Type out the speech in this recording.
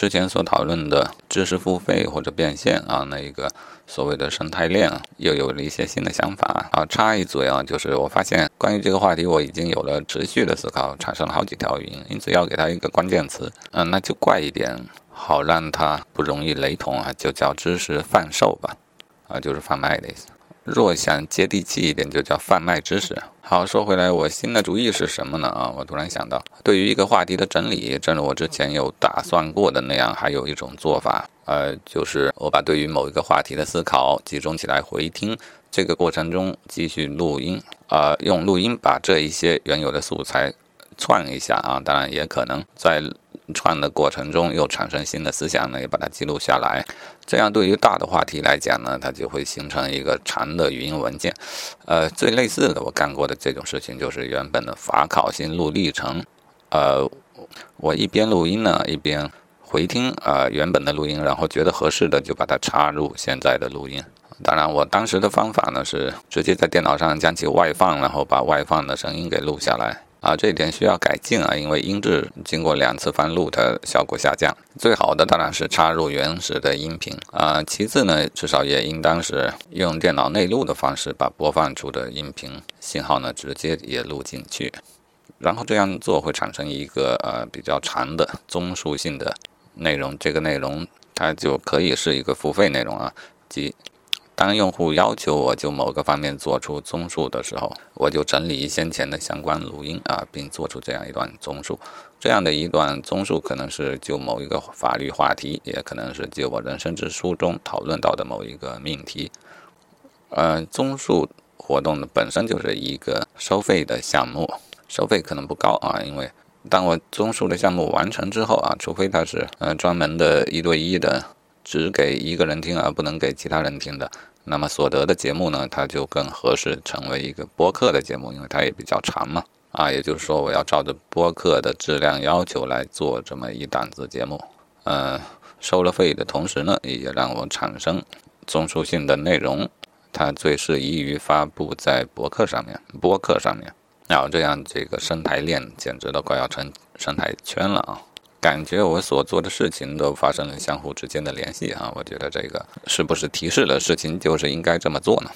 之前所讨论的知识付费或者变现啊，那一个所谓的生态链，又有了一些新的想法啊。插一嘴啊，就是我发现关于这个话题，我已经有了持续的思考，产生了好几条语音，因此要给它一个关键词，嗯，那就怪一点，好让它不容易雷同啊，就叫知识贩售吧，啊，就是贩卖的意思。若想接地气一点，就叫贩卖知识。好，说回来，我新的主意是什么呢？啊，我突然想到，对于一个话题的整理，正如我之前有打算过的那样，还有一种做法，呃，就是我把对于某一个话题的思考集中起来回听，这个过程中继续录音，啊，用录音把这一些原有的素材串一下啊，当然也可能在。串的过程中又产生新的思想呢，也把它记录下来。这样对于大的话题来讲呢，它就会形成一个长的语音文件。呃，最类似的我干过的这种事情就是原本的法考心路历程。呃，我一边录音呢，一边回听啊原本的录音，然后觉得合适的就把它插入现在的录音。当然，我当时的方法呢是直接在电脑上将其外放，然后把外放的声音给录下来。啊，这一点需要改进啊，因为音质经过两次翻录，它效果下降。最好的当然是插入原始的音频啊，其次呢，至少也应当是用电脑内录的方式，把播放出的音频信号呢直接也录进去。然后这样做会产生一个呃比较长的综述性的内容，这个内容它就可以是一个付费内容啊，即。当用户要求我就某个方面做出综述的时候，我就整理先前的相关录音啊，并做出这样一段综述。这样的一段综述可能是就某一个法律话题，也可能是就我人生之书中讨论到的某一个命题。呃，综述活动呢本身就是一个收费的项目，收费可能不高啊，因为当我综述的项目完成之后啊，除非它是呃专门的一对一的，只给一个人听而不能给其他人听的。那么所得的节目呢，它就更合适成为一个播客的节目，因为它也比较长嘛。啊，也就是说，我要照着播客的质量要求来做这么一档子节目。呃，收了费的同时呢，也让我产生综述性的内容，它最适宜于发布在博客上面、播客上面。然后这样，这个生态链简直都快要成生态圈了啊！感觉我所做的事情都发生了相互之间的联系啊！我觉得这个是不是提示了事情就是应该这么做呢？